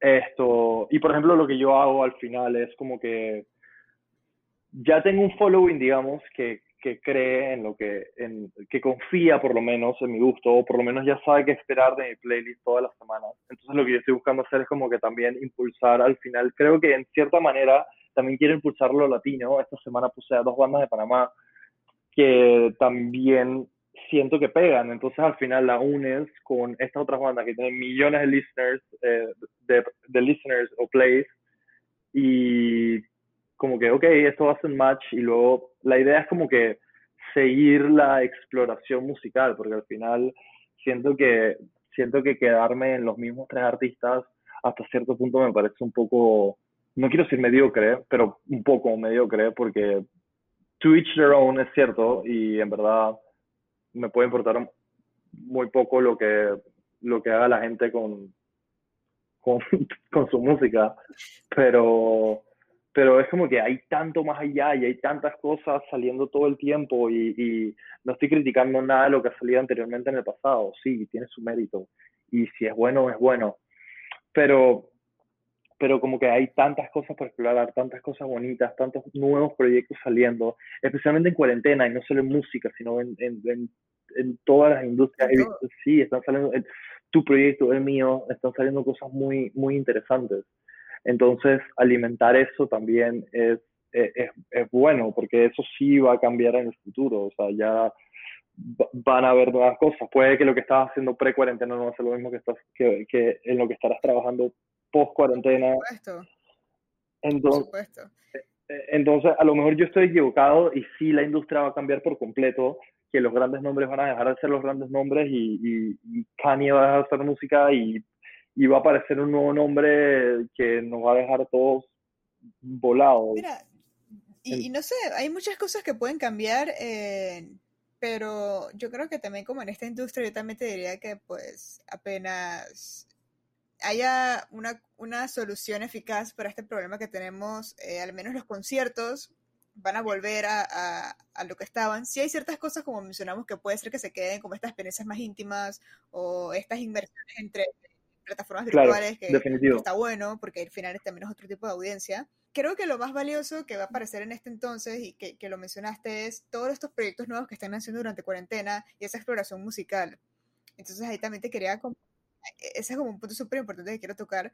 Esto, y por ejemplo lo que yo hago al final es como que ya tengo un following, digamos, que, que cree en lo que, en, que confía por lo menos en mi gusto, o por lo menos ya sabe qué esperar de mi playlist todas las semanas. Entonces lo que yo estoy buscando hacer es como que también impulsar al final, creo que en cierta manera también quiero impulsar lo latino. Esta semana puse a dos bandas de Panamá que también siento que pegan, entonces al final la unes con estas otras bandas que tienen millones de listeners, eh, de, de listeners o plays, y como que, ok, esto a ser match y luego la idea es como que seguir la exploración musical, porque al final siento que, siento que quedarme en los mismos tres artistas hasta cierto punto me parece un poco, no quiero decir mediocre, pero un poco mediocre, porque to each their own es cierto y en verdad me puede importar muy poco lo que, lo que haga la gente con, con, con su música, pero pero es como que hay tanto más allá y hay tantas cosas saliendo todo el tiempo y, no estoy criticando nada de lo que ha salido anteriormente en el pasado, sí, tiene su mérito y si es bueno, es bueno, pero, pero como que hay tantas cosas por explorar, tantas cosas bonitas, tantos nuevos proyectos saliendo, especialmente en cuarentena y no solo en música, sino en, en, en, todas las industrias. sí, están saliendo, tu proyecto, el mío, están saliendo cosas muy, muy interesantes. Entonces, alimentar eso también es, es, es, bueno, porque eso sí va a cambiar en el futuro. O sea, ya van a haber nuevas cosas. Puede que lo que estás haciendo pre-cuarentena no va a ser lo mismo que, estás, que, que en lo que estarás trabajando post-cuarentena. Por supuesto. Entonces, Por supuesto. Eh, entonces, a lo mejor yo estoy equivocado y sí la industria va a cambiar por completo, que los grandes nombres van a dejar de ser los grandes nombres y, y, y Kanye va a dejar de hacer música y y va a aparecer un nuevo nombre que nos va a dejar todos volados. Mira, y, no sé, hay muchas cosas que pueden cambiar, eh, pero yo creo que también como en esta industria, yo también te diría que pues apenas haya una, una solución eficaz para este problema que tenemos, eh, al menos los conciertos van a volver a, a, a, lo que estaban. Sí hay ciertas cosas, como mencionamos, que puede ser que se queden como estas experiencias más íntimas o estas inversiones entre plataformas virtuales, que, está bueno, porque al final también es otro tipo de audiencia. Creo que lo más valioso que va a aparecer en este entonces, y que, que lo mencionaste, es todos estos proyectos nuevos que están haciendo durante cuarentena y esa exploración musical. Entonces ahí también te quería, ese es como un punto súper importante que quiero tocar,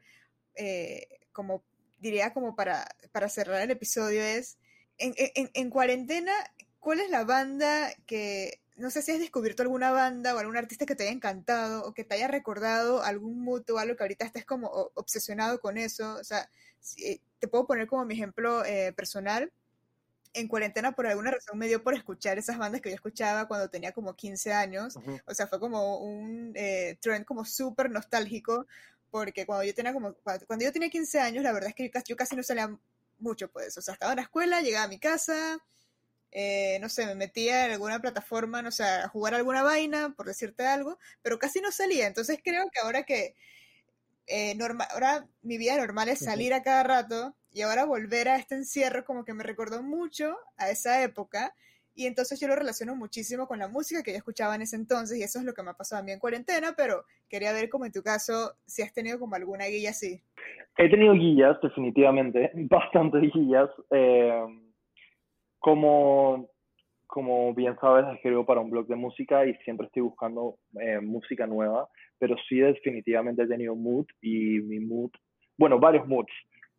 eh, como diría como para, para cerrar el episodio, es en, en, en cuarentena, ¿cuál es la banda que, no sé si has descubierto alguna banda o algún artista que te haya encantado o que te haya recordado algún mood o algo que ahorita estés como obsesionado con eso? O sea, te puedo poner como mi ejemplo eh, personal. En cuarentena, por alguna razón, me dio por escuchar esas bandas que yo escuchaba cuando tenía como 15 años. O sea, fue como un eh, trend como súper nostálgico, porque cuando yo tenía como, cuando yo tenía 15 años, la verdad es que yo casi no salía mucho, pues. O sea, estaba en la escuela, llegaba a mi casa, eh, no sé, me metía en alguna plataforma, no sé, a jugar alguna vaina, por decirte algo, pero casi no salía. Entonces creo que ahora que eh, ahora mi vida normal es salir a cada rato y ahora volver a este encierro como que me recordó mucho a esa época y entonces yo lo relaciono muchísimo con la música que yo escuchaba en ese entonces y eso es lo que me ha pasado a mí en cuarentena, pero quería ver como en tu caso si has tenido como alguna guía así. He tenido guías, definitivamente, bastantes guías. Eh, como, como bien sabes, escribo para un blog de música y siempre estoy buscando eh, música nueva, pero sí definitivamente he tenido mood y mi mood, bueno, varios moods.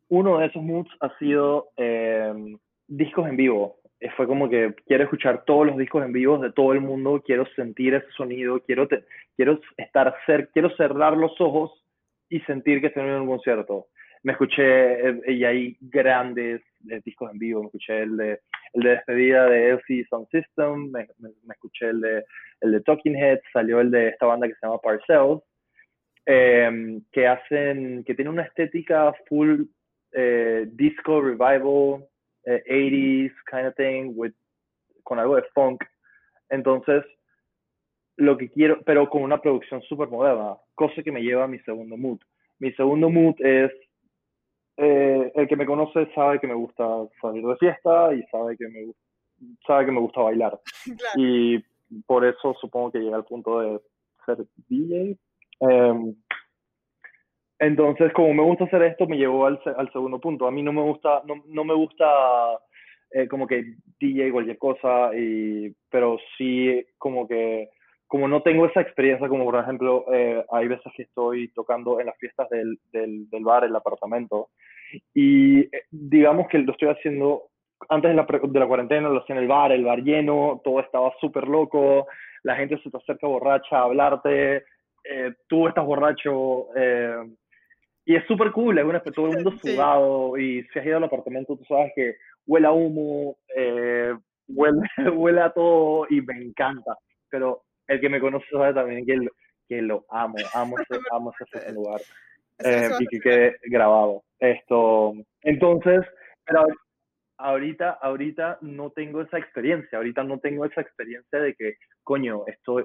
Uno de esos moods ha sido eh, discos en vivo. Eh, fue como que quiero escuchar todos los discos en vivo de todo el mundo, quiero sentir ese sonido, quiero, quiero estar cerca, quiero cerrar los ojos y sentir que estoy en un concierto. Me escuché, y hay grandes discos en vivo, me escuché el de el de despedida de LC Sound System, me, escuché el de, el de Talking Heads, salió el de esta banda que se llama Parcells, em, que hacen, que tiene una estética full eh, disco revival, 80s eh, kind of thing, with, con algo de funk. Entonces, lo que quiero, pero con una producción súper moderna, cosa que me lleva a mi segundo mood. Mi segundo mood es que me conoce sabe que me gusta salir de fiesta y sabe que me, sabe que me gusta bailar. Y por eso supongo que llegué al punto de ser DJ. Em, entonces, como me gusta hacer esto, me llevó al, al segundo punto. A mí no me gusta, no, no me gusta eh, como que DJ cualquier cosa, y, pero sí como que, como no tengo esa experiencia, como por ejemplo, eh, hay veces que estoy tocando en las fiestas del, del, del bar, el apartamento, y eh, digamos que lo estoy haciendo antes de la, de la cuarentena, lo hacía en el bar, el bar lleno, todo estaba súper loco, la gente se te acerca borracha a hablarte, eh, tú estás borracho, eh, y es súper cool, es un todo el mundo sudado, y si has ido al apartamento, tú sabes que huele a humo, huele, huele a todo, y me encanta, pero el que me conoce sabe también que, que lo amo, amo ese, amo ese lugar. Eh, y que quede grabado. Esto, entonces, pero ahorita, ahorita no tengo esa experiencia, ahorita no tengo esa experiencia de que, coño, estoy,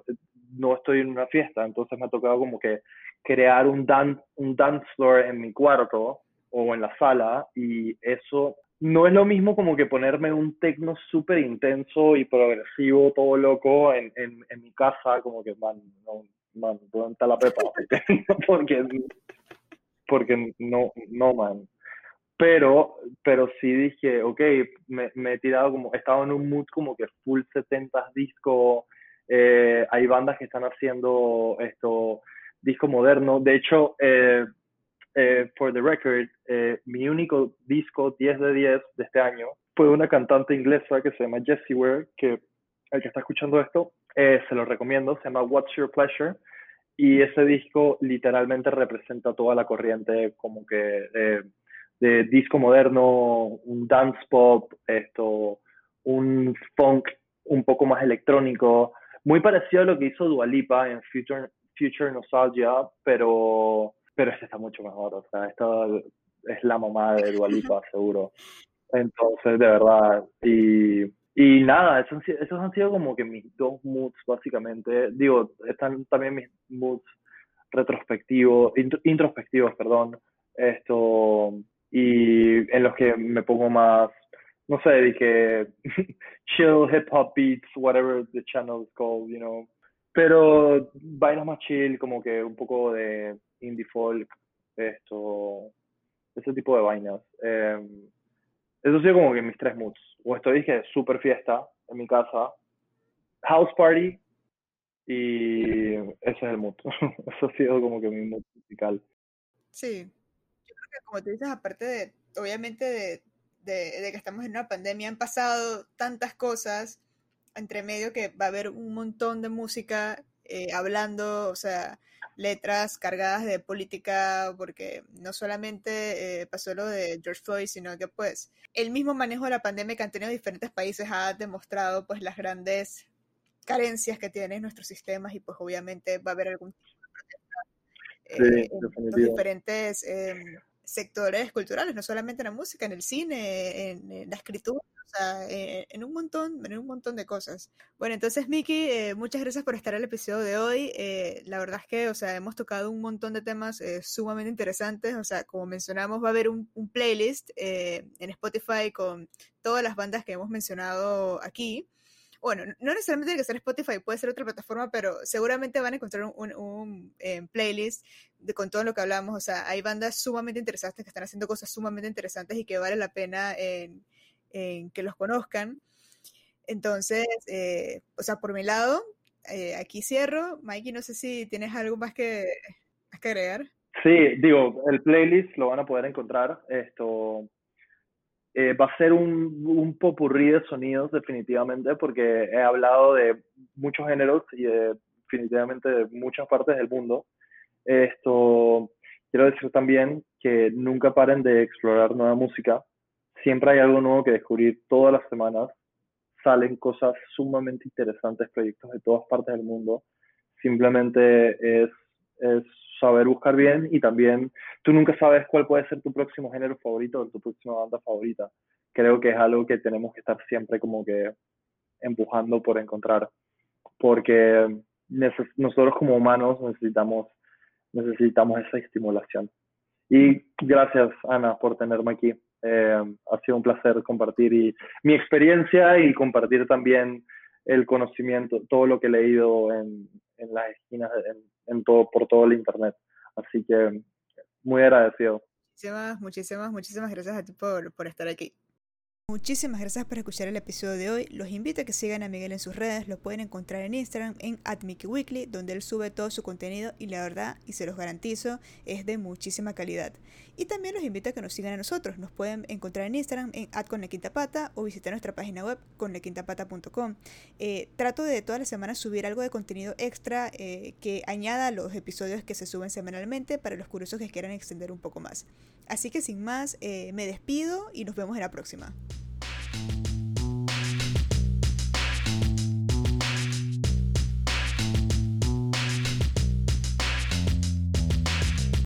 no estoy en una fiesta, entonces me ha tocado como que crear un, dan, un dance floor en mi cuarto o en la sala y eso no es lo mismo como que ponerme un tecno súper intenso y progresivo, todo loco en, en, en, mi casa, como que, man, no, man, ¿dónde está la pepa? Porque porque no, no, man. Pero, pero sí dije, ok, me, me he tirado como, he en un mood como que full 70s disco, eh, hay bandas que están haciendo esto, disco moderno. De hecho, eh, eh, for the record, mi único disco 10 de 10 de este año fue una cantante inglesa que se llama Jessie Ware, que el que está escuchando esto, se lo recomiendo, se llama What's Your Pleasure y ese disco literalmente representa toda la corriente como que eh, de disco moderno, un dance pop, esto, un funk un poco más electrónico, muy parecido a lo que hizo Dualipa en Future, Future Nostalgia, pero, pero este está mucho mejor, o sea, esta es la mamá de Dualipa, seguro. Entonces, de verdad, y y nada, esos, esos han sido como que mis dos moods, básicamente. Digo, están también mis moods retrospectivos, introspectivos, perdón. Esto, y en los que me pongo más, no sé, dije chill hip hop beats, whatever the channel is called, you know. Pero vainas más chill, como que un poco de indie folk, esto, ese tipo de vainas. Eh, eso ha sido como que mis tres moods. O estoy, dije, super fiesta en mi casa, house party, y ese es el mood. Eso ha sido como que mi mood musical. Sí. Yo creo que como te dices, aparte de, obviamente, de, de, que estamos en una pandemia, han pasado tantas cosas entre medio que va a haber un montón de música eh, hablando, o sea, letras cargadas de política, porque no solamente eh, pasó lo de George Floyd, sino que pues el mismo manejo de la pandemia que han tenido diferentes países ha demostrado pues las grandes carencias que tienen nuestros sistemas y pues obviamente va a haber algún tipo de eh, en los diferentes em, sectores culturales, no solamente en la música, en el cine, en la escritura eh, en un montón, en un montón de cosas. Bueno, entonces Miki, eh, muchas gracias por estar el episodio de hoy. Eh, la verdad es que, o sea, hemos tocado un montón de temas sumamente interesantes. O sea, como mencionamos, va a haber un, playlist en Spotify con todas las bandas que hemos mencionado aquí bueno, no necesariamente tiene que ser Spotify, puede ser otra plataforma, pero seguramente van a encontrar un, playlist de, con todo lo que hablamos. O sea, hay bandas sumamente interesantes que están haciendo cosas sumamente interesantes y que vale la pena en, que los conozcan. Entonces, eh, o sea, por mi lado, eh, aquí cierro. Mikey, no sé si tienes algo más que, que agregar. Sí, digo, el playlist lo van a poder encontrar. Esto eh, va a ser un, un popurrí de sonidos definitivamente porque he hablado de muchos géneros y definitivamente de muchas partes del mundo. Esto quiero decir también que nunca paren de explorar nueva música siempre hay algo nuevo que descubrir todas las semanas. Salen cosas sumamente interesantes, proyectos de todas partes del mundo. Simplemente es, saber buscar bien y también tú nunca sabes cuál puede ser tu próximo género favorito o tu próxima banda favorita. Creo que es algo que tenemos que estar siempre como que empujando por encontrar, porque nosotros como humanos necesitamos, necesitamos esa estimulación. Y gracias, Ana, por tenerme aquí. Eh, ha sido un placer compartir mi experiencia y compartir también el conocimiento, todo lo que he leído en las esquinas, en, todo, por todo el Internet. Así que muy agradecido. Muchísimas, muchísimas, muchísimas gracias a ti por, por estar aquí. Muchísimas gracias por escuchar el episodio de hoy. Los invito a que sigan a Miguel en sus redes. Lo pueden encontrar en Instagram en @mickeyweekly, donde él sube todo su contenido y la verdad, y se los garantizo, es de muchísima calidad. Y también los invito a que nos sigan a nosotros. Nos pueden encontrar en Instagram en @conlequintapata o visitar nuestra página web conlequintapata.com. Eh, trato de todas las semanas subir algo de contenido extra eh, que añada a los episodios que se suben semanalmente para los curiosos que quieran extender un poco más. Así que sin más, eh, me despido y nos vemos en la próxima.